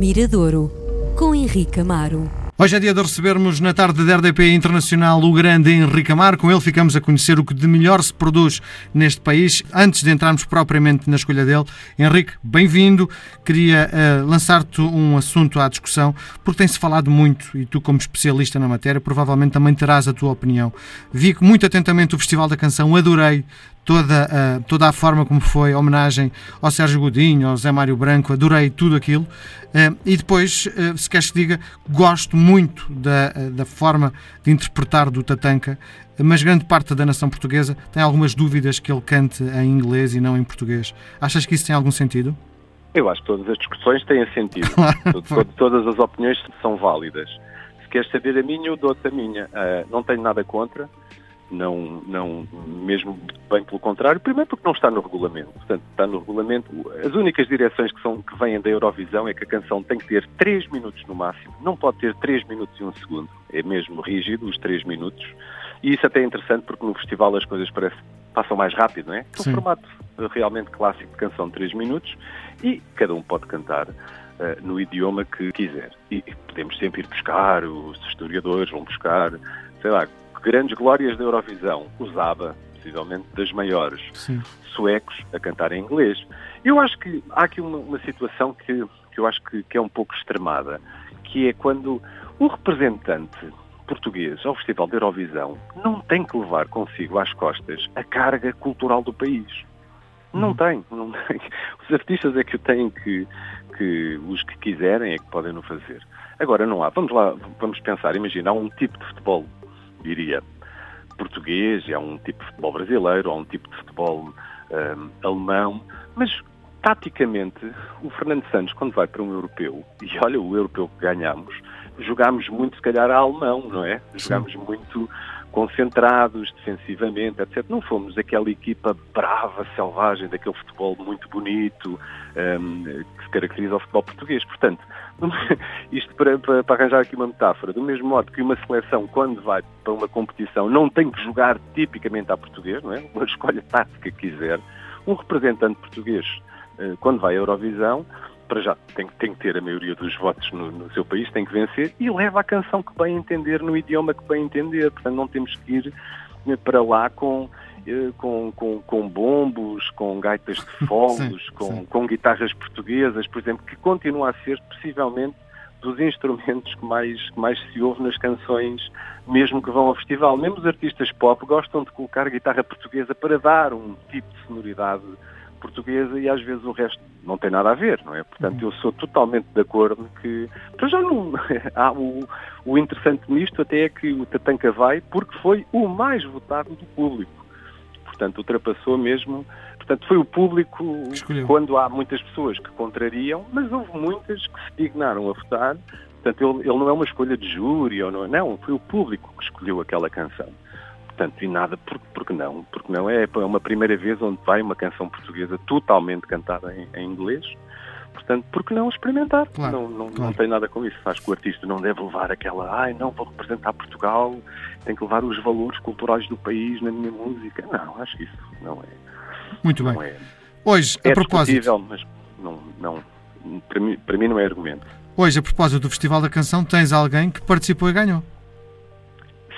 Miradouro, com Henrique Amaro. Hoje é dia de recebermos na tarde da RDP Internacional o grande Henrique Amar. Com ele ficamos a conhecer o que de melhor se produz neste país. Antes de entrarmos propriamente na escolha dele, Henrique, bem-vindo. Queria uh, lançar-te um assunto à discussão, porque tem-se falado muito, e tu, como especialista na matéria, provavelmente também terás a tua opinião. Vi muito atentamente o Festival da Canção, adorei toda, uh, toda a forma como foi a homenagem ao Sérgio Godinho, ao Zé Mário Branco, adorei tudo aquilo. Uh, e depois, uh, se queres que diga, gosto muito da, da forma de interpretar do Tatanka, mas grande parte da nação portuguesa tem algumas dúvidas que ele cante em inglês e não em português. Achas que isso tem algum sentido? Eu acho que todas as discussões têm sentido. Claro. todas as opiniões são válidas. Se queres saber a minha, eu dou-te a minha. não tenho nada contra não, não, mesmo bem pelo contrário, primeiro porque não está no regulamento, portanto está no regulamento, as únicas direções que, são, que vêm da Eurovisão é que a canção tem que ter 3 minutos no máximo, não pode ter 3 minutos e 1 segundo, é mesmo rígido os 3 minutos, e isso até é interessante porque no festival as coisas parece, passam mais rápido, não é? É um formato realmente clássico de canção de 3 minutos e cada um pode cantar uh, no idioma que quiser. E podemos sempre ir buscar, os historiadores vão buscar, sei lá, grandes glórias da Eurovisão, usava, possivelmente das maiores, Sim. suecos a cantar em inglês. Eu acho que há aqui uma, uma situação que, que eu acho que, que é um pouco extremada, que é quando o representante português ao Festival da Eurovisão não tem que levar consigo às costas a carga cultural do país. Não uhum. tem, não tem. Os artistas é que têm que, que os que quiserem é que podem não fazer. Agora não há. Vamos lá, vamos pensar, imagina, há um tipo de futebol diria, português, há um tipo de futebol brasileiro, há um tipo de futebol um, alemão, mas taticamente o Fernando Santos, quando vai para um europeu, e olha o europeu que ganhamos, jogámos muito, se calhar, a alemão, não é? Jogámos muito concentrados defensivamente, etc. Não fomos aquela equipa brava, selvagem, daquele futebol muito bonito um, que se caracteriza o futebol português. Portanto, isto para, para, para, arranjar aqui uma metáfora, do mesmo modo que uma seleção, quando vai para uma competição, não tem que jogar tipicamente à português, não é? Uma escolha tática que quiser, um representante português, eh, quando vai à Eurovisão, para já tem, tem que ter a maioria dos votos no, no, seu país, tem que vencer e leva a canção que bem entender, no idioma que bem entender. Portanto, não temos que ir eh, para lá com, eh, com, com, com bombos, com gaitas de fogos, com, sim. com guitarras portuguesas, por exemplo, que continua a ser possivelmente dos instrumentos que mais, que mais se ouve nas canções, mesmo que vão ao festival. Mesmo os artistas pop gostam de colocar guitarra portuguesa para dar um tipo de sonoridade portuguesa e às vezes o resto não tem nada a ver, não é? Portanto, eu sou totalmente de acordo que. Para já não. há o, o interessante nisto até é que o Tatanka vai porque foi o mais votado do público. Portanto, ultrapassou mesmo. Portanto, foi o público Escolheu. quando há muitas pessoas que contrariam, mas houve muitas que se dignaram a votar. Portanto, ele, ele não é uma escolha de júri ou não, não, foi o público que escolheu aquela canção portanto, e nada, porque, porque não? Porque não é, é uma primeira vez onde vai uma canção portuguesa totalmente cantada em, em inglês. Portanto, porque não experimentar? Claro, não, não, claro. não tem nada com isso. Acho que o artista não deve levar aquela, ai, não, vou representar Portugal, tem que levar os valores culturais do país na minha música. Não, acho que isso não é. Muito não bem. É. Hoje, é a propósito. mas não, não, para, mim, para mim não é argumento. Hoje, a propósito do Festival da Canção, tens alguém que participou e ganhou.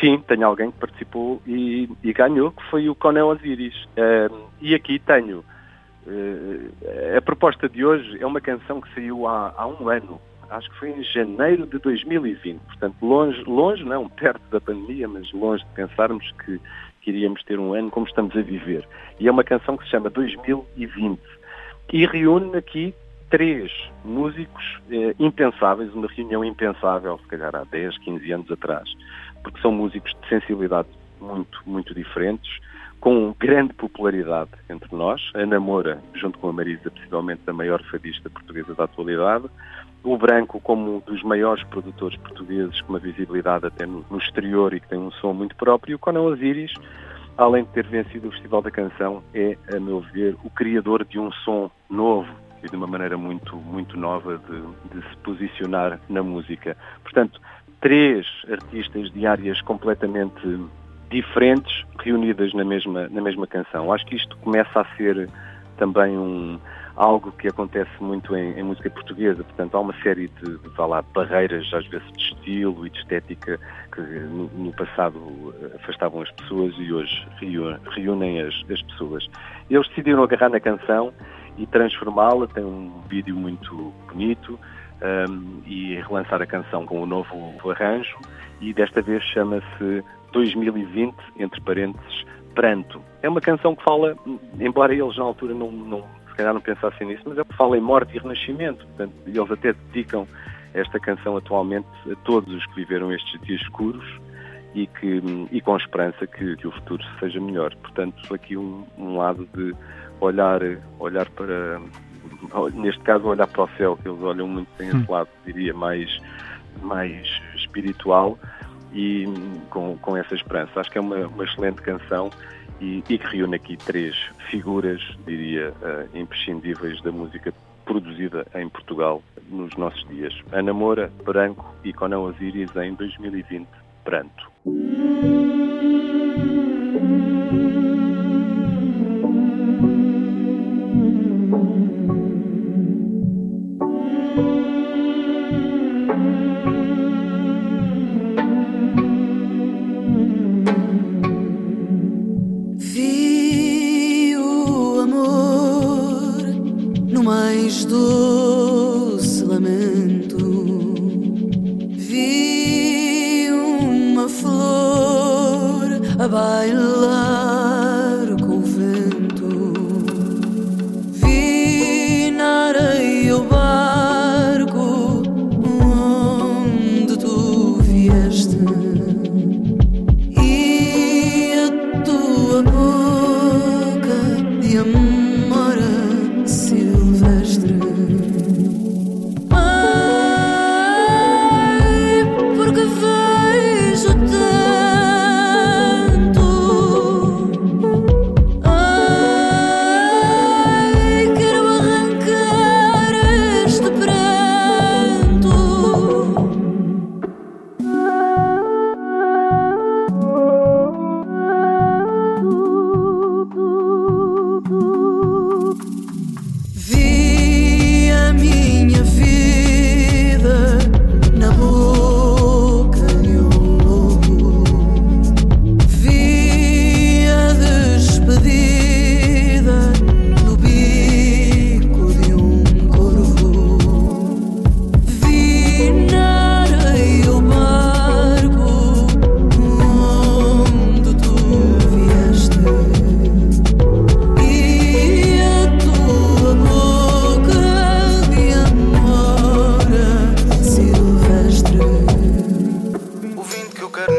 Sim, tenho alguém que participou e, e ganhou, que foi o Coné Osiris. Uh, e aqui tenho. Uh, a proposta de hoje é uma canção que saiu há, há, um ano. Acho que foi em janeiro de 2020. Portanto, longe, longe, não, perto da pandemia, mas longe de pensarmos que, que iríamos ter um ano como estamos a viver. E é uma canção que se chama 2020. E reúne aqui três músicos eh, impensáveis, uma reunião impensável, se calhar há 10, 15 anos atrás porque são músicos de sensibilidade muito, muito diferentes, com grande popularidade entre nós. A Namora, junto com a Marisa, possivelmente a maior fadista portuguesa da atualidade. O Branco, como um dos maiores produtores portugueses, com uma visibilidade até no, no exterior e que tem um som muito próprio. E o Conan Osiris, além de ter vencido o Festival da Canção, é, a meu ver, o criador de um som novo e de uma maneira muito, muito nova de, de se posicionar na música. Portanto, três artistas de áreas completamente diferentes reunidas na mesma, na mesma canção. Acho que isto começa a ser também um, algo que acontece muito em, em, música portuguesa. Portanto, há uma série de, de lá, barreiras, às vezes de estilo e de estética, que no, no passado afastavam as pessoas e hoje reúnem as, as pessoas. Eles decidiram agarrar na canção e transformá-la. Tem um vídeo muito bonito um, e relançar a canção com um novo arranjo. E desta vez chama-se 2020, entre parênteses, Pranto. É uma canção que fala, embora eles na altura não, não se calhar não pensassem nisso, mas é que fala em morte e renascimento. Portanto, eles até dedicam esta canção atualmente a todos os que viveram estes dias escuros e, que, e com esperança que, que o futuro seja melhor. Portanto, aqui um, um lado de olhar, olhar para, neste caso, olhar para o céu, que eles olham muito para esse hum. lado, diria, mais, mais espiritual e com, com essa esperança. Acho que é uma, uma excelente canção e, e, que reúne aqui três figuras, diria, uh, imprescindíveis da música produzida em Portugal nos nossos dias. Ana Moura, Branco e Conan Osiris em 2020, Pranto. by love. Vi